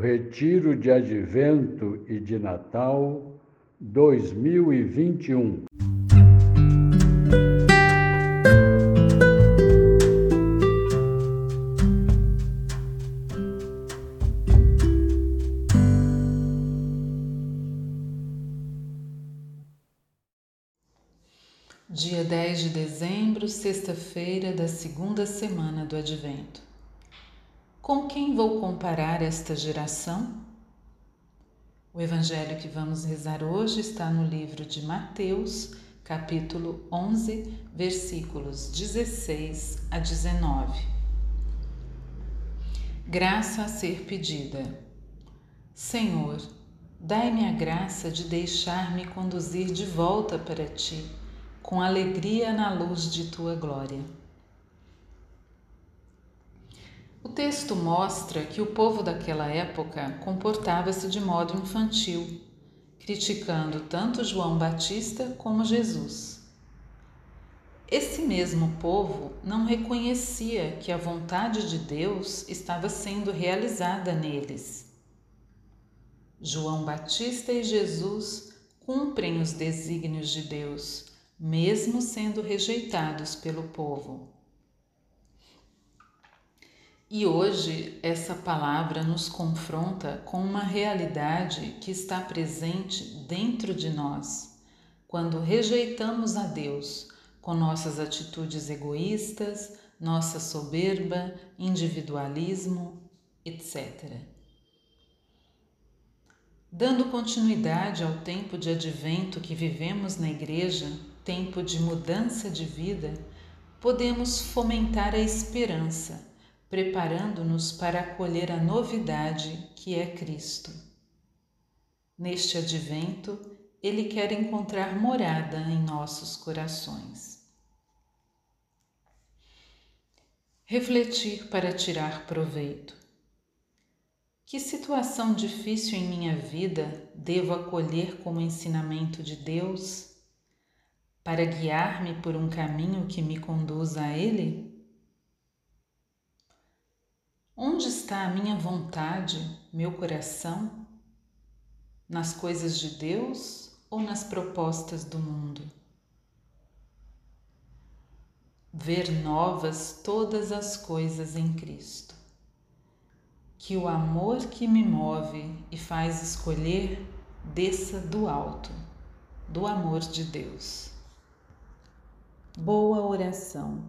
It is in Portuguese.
Retiro de Advento e de Natal 2021. Dia 10 de dezembro, sexta-feira da segunda semana do Advento. Com quem vou comparar esta geração? O evangelho que vamos rezar hoje está no livro de Mateus, capítulo 11, versículos 16 a 19. Graça a ser pedida. Senhor, dai-me a graça de deixar-me conduzir de volta para ti, com alegria na luz de tua glória. O texto mostra que o povo daquela época comportava-se de modo infantil, criticando tanto João Batista como Jesus. Esse mesmo povo não reconhecia que a vontade de Deus estava sendo realizada neles. João Batista e Jesus cumprem os desígnios de Deus, mesmo sendo rejeitados pelo povo. E hoje essa palavra nos confronta com uma realidade que está presente dentro de nós, quando rejeitamos a Deus com nossas atitudes egoístas, nossa soberba, individualismo, etc. Dando continuidade ao tempo de advento que vivemos na Igreja, tempo de mudança de vida, podemos fomentar a esperança preparando-nos para acolher a novidade que é Cristo. Neste advento, Ele quer encontrar morada em nossos corações. Refletir para tirar proveito. Que situação difícil em minha vida devo acolher como ensinamento de Deus para guiar-me por um caminho que me conduza a Ele? Onde está a minha vontade, meu coração? Nas coisas de Deus ou nas propostas do mundo? Ver novas todas as coisas em Cristo. Que o amor que me move e faz escolher desça do alto, do amor de Deus. Boa oração.